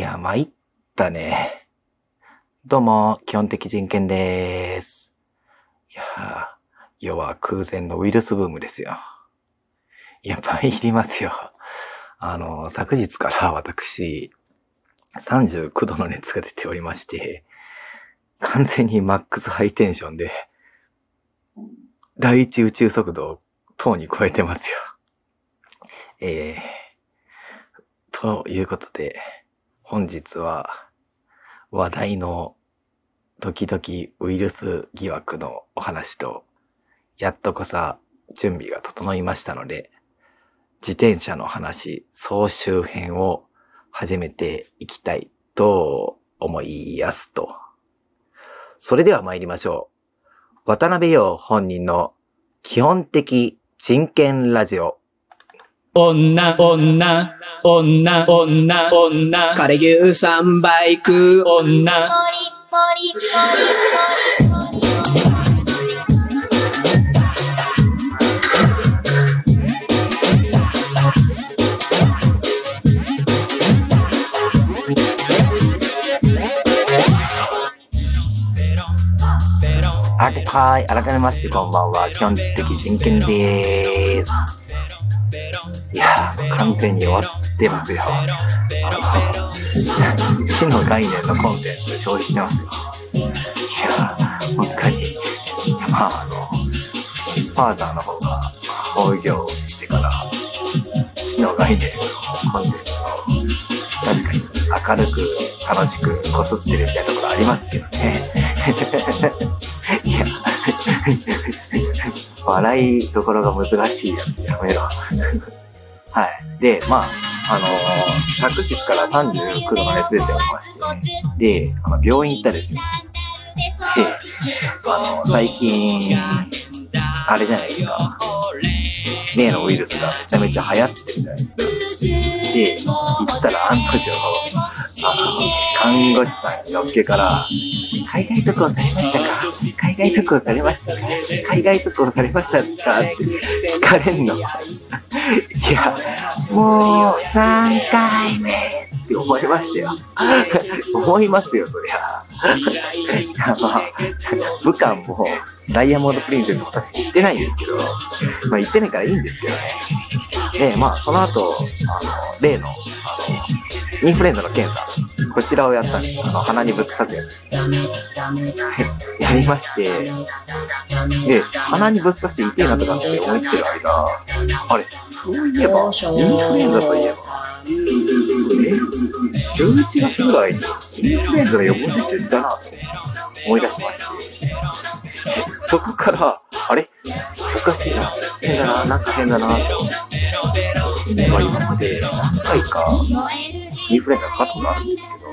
や、参ったね。どうも、基本的人権でーす。いやー、世は空前のウイルスブームですよ。やっぱりいりますよ。あの、昨日から私、39度の熱が出ておりまして、完全にマックスハイテンションで、第一宇宙速度を等に超えてますよ。えー、ということで、本日は話題の時々ウイルス疑惑のお話と、やっとこさ準備が整いましたので、自転車の話総集編を始めていきたいと思いやすと。それでは参りましょう。渡辺陽本人の基本的人権ラジオ。女、女、女、女、女、カレ牛3倍食う女。ポリポリポリポリポリあはい、改めましてこんばんは。基本的人権でーす。完全に終わってますよ。あの、死の概念のコンテンツ消費してますよ。いや、本当に。まあ、あの、ファーザーの方が放業してから、死の概念のコンテンツを確かに明るく楽しくこすってるみたいなところありますけどね。いや、笑いどころが難しいやつやめろ。はい。で、まあ、あのー、昨日から39度の熱出ておりまして、で、あの、病院行ったですよ。で、あの、最近、あれじゃないですか。例のウイルスがめちゃめちゃ流行ってるじゃないですか。で、行ったら案の定、あの、看護師さんにのっけから、海外渡航されましたか？海外渡航されましたか？海外渡航されましたか？って聞かれんの。いや、もう3回目って思いましたよ。思いますよ、そりゃ。いや、まあ、武漢もダイヤモンドプリンセスも私行ってないんですけど、まあ行ってないからいいんですけどね。で、まあ、その後、あの、例の、あの、インフルエンザの検査、こちらをやったんです。あの、鼻にぶっ刺すやつ。やりまして、で、鼻にぶっ刺して痛いなとかって思ってる間、あれ、そういえば、インフルエンザといえば、え ?11 月ぐらいにインフルエンザの予防接種したなと思い出しまして、そこから、あれおかしいな、変だな、なんか変だなって思って、まあ今まで何回かインフルエンザかかったことあるん。ですけど、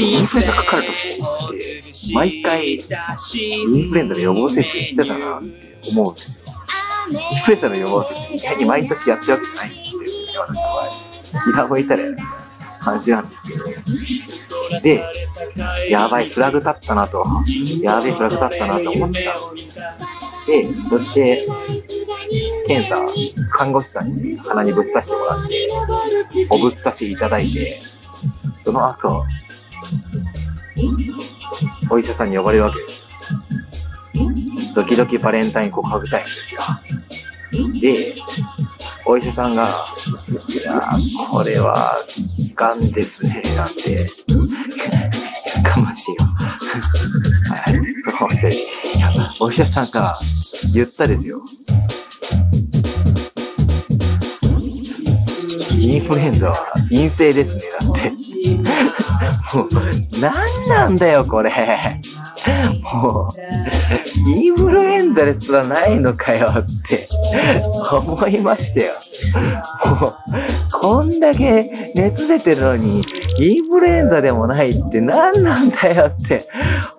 インフルエンザかかるときって、毎回インフルエンザの予防接種してたなって思うん。ですよ。インフルエンザの予防接種、意外に毎年やってるわけじゃないん。ですよね、私の場合。気が向いたらやるみたいな感じなん。ですけど。で、やばい、フラグ立ったなと、やべえ、フラグ立ったなと思ってたん。で、そして、検査、看護師さんに鼻にぶっ刺してもらって、おぶっ刺しいただいて、その後、お医者さんに呼ばれるわけです。ドキドキバレンタイン告白タイムですよ。で、お医者さんが、いや、これは、ガンですね、なんて、やかましいよ。はい、そうで、いやお医者さんが言ったですよ。インフルエンザは陰性ですね、だって。もう、なんなんだよ、これ。もう、インフルエンザですらないのかよって思いましたよ。もう、こんだけ熱出てるのに、インフルエンザでもないって何なんだよって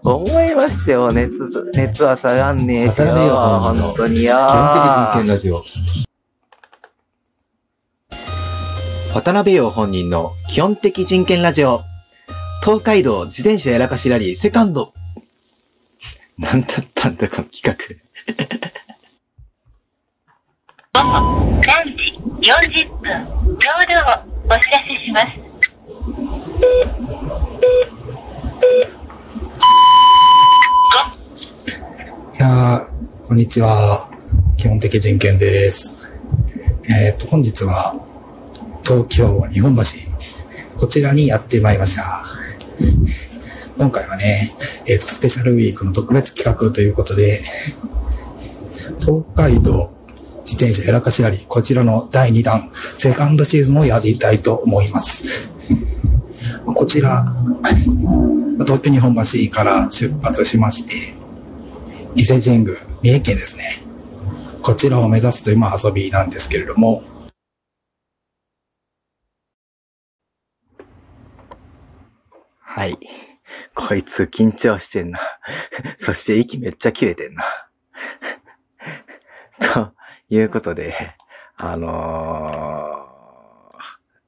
思いましたよ。熱、熱は下がんねえしよ本当によ。渡辺陽本人の基本的人権ラジオ。東海道自転車やらかしラリーセカンド。なんだったんだ、この企画。3時40分ちょうどお知らせします。いやー、こんにちは。基本的人権です。えっ、と、本日は、東京日本橋、こちらにやってまいりました。今回はね、えっ、と、スペシャルウィークの特別企画ということで、東海道自転車やらかしラリー、こちらの第2弾、セカンドシーズンをやりたいと思います。こちら、東京日本橋から出発しまして、伊勢神宮、三重県ですね。こちらを目指すという、遊びなんですけれども、はい。こいつ緊張してんな。そして息めっちゃ切れてんな。ということで、あのー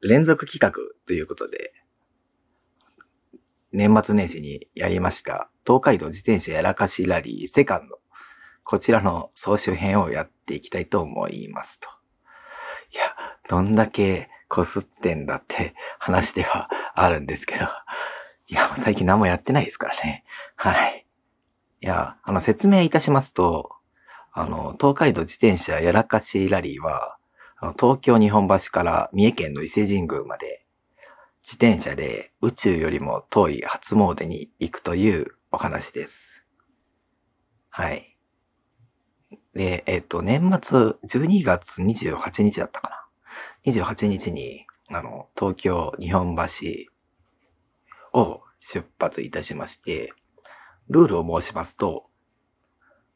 連続企画ということで、年末年始にやりました、東海道自転車やらかしラリーセカンド。こちらの総集編をやっていきたいと思いますと。いや、どんだけこすってんだって話ではあるんですけど、いや、最近何もやってないですからね。はい。いや、あの、説明いたしますと、あの、東海道自転車やらかしラリーは、あの東京日本橋から三重県の伊勢神宮まで、自転車で宇宙よりも遠い初詣に行くというお話です。はい。で、えっ、と、年末12月28日だったかな。28日に、あの、東京日本橋を出発いたしまして、ルールを申しますと、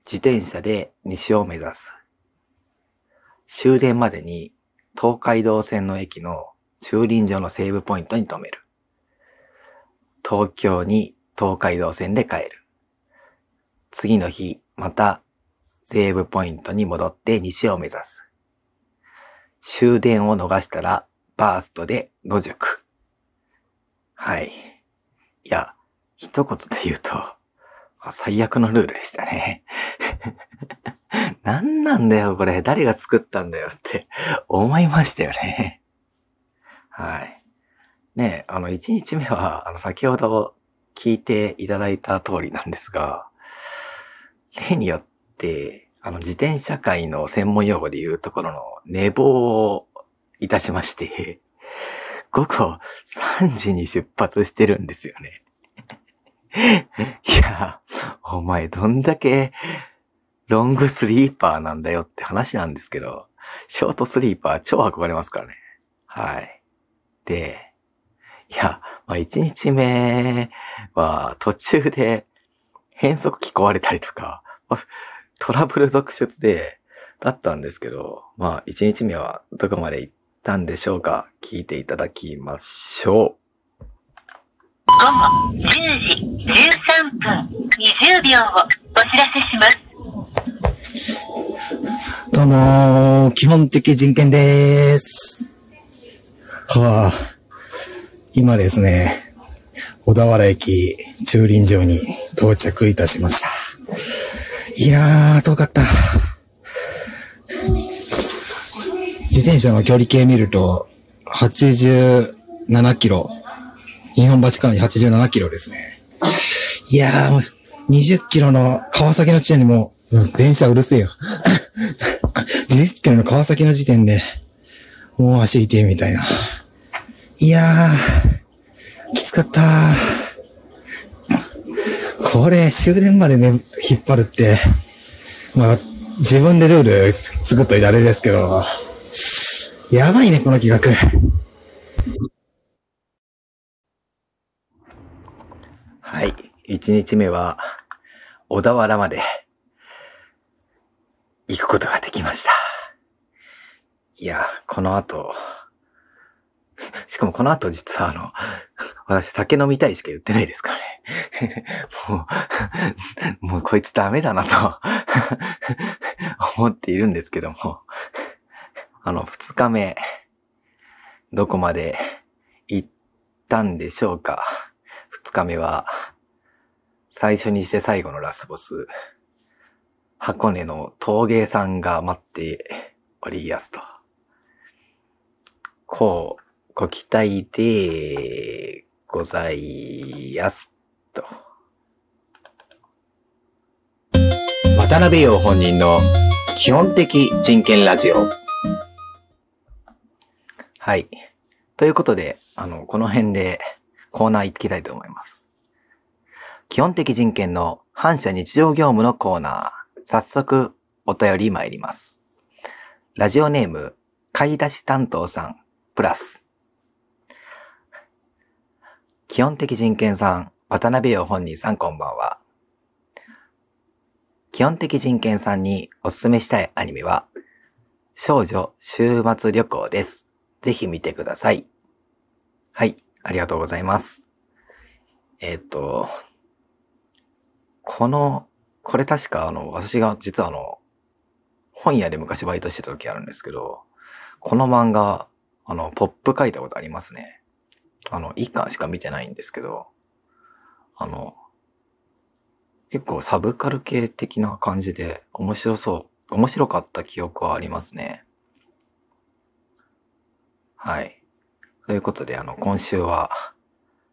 自転車で西を目指す。終電までに東海道線の駅の駐輪場のセーブポイントに停める。東京に東海道線で帰る。次の日、またセーブポイントに戻って西を目指す。終電を逃したらバーストで野宿。はい。いや、一言で言うと、最悪のルールでしたね。何なんだよ、これ。誰が作ったんだよって思いましたよね。はい。ねあの、1日目は、あの、先ほど聞いていただいた通りなんですが、例によって、あの、自転車界の専門用語で言うところの寝坊をいたしまして、午後3時に出発してるんですよね。いや、お前どんだけロングスリーパーなんだよって話なんですけど、ショートスリーパー超憧れますからね。はい。で、いや、まあ1日目は途中で変速機壊れたりとか、トラブル続出で、だったんですけど、まあ1日目はどこまで行ってたんでしょうか？聞いていただきましょう。午後10時13分20秒をお知らせします。どうもー、基本的人権でーす。はあ、今ですね、小田原駅駐輪場に到着いたしました。いやー、遠かった。自転車の距離計見ると、87キロ。日本橋から87キロですね。いやー、20キロの川崎の地点にもう、うん電車うるせえよ。20キロの川崎の時点で、もう足痛いみたいな。いやー、きつかったこれ、終電までね、引っ張るって、まあ、自分でルール作っといてあれですけど、やばいね、この企画。はい。1日目は、小田原まで行くことができました。いや、この後、しかもこの後実はあの、私酒飲みたいしか言ってないですからね。もう、もうこいつダメだなと思っているんですけども、あの、二日目、どこまで行ったんでしょうか？二日目は、最初にして最後のラスボス、箱根の陶芸さんが待っておりやすと。こう、ご期待でございやすと。渡辺陽本人の基本的人権ラジオ。はい。ということで、あの、この辺でコーナー行きたいと思います。基本的人権の反射日常業務のコーナー。早速、お便り参ります。ラジオネーム、買い出し担当さん、プラス。基本的人権さん、渡辺陽本人さんこんばんは。基本的人権さんにおすすめしたいアニメは、少女週末旅行です。ぜひ見てください。はい、ありがとうございます。えっ、と、この、これ確かあの、私が実はあの、本屋で昔バイトしてた時あるんですけど、この漫画、あの、ポップ書いたことありますね。あの、一巻しか見てないんですけど、あの、結構サブカル系的な感じで面白そう、面白かった記憶はありますね。はい。ということで、あの、今週は、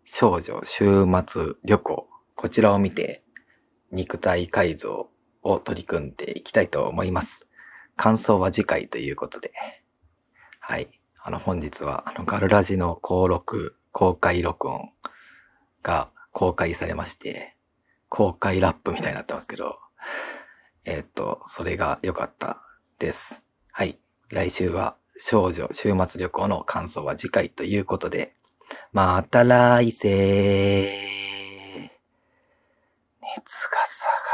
少女週末旅行、こちらを見て、肉体改造を取り組んでいきたいと思います。感想は次回ということで。はい。あの、本日は、あの、ガルラジの登録、公開録音が公開されまして、公開ラップみたいになってますけど、えーっと、それが良かったです。はい。来週は少女週末旅行の感想は次回ということで、また来世。熱が下がる。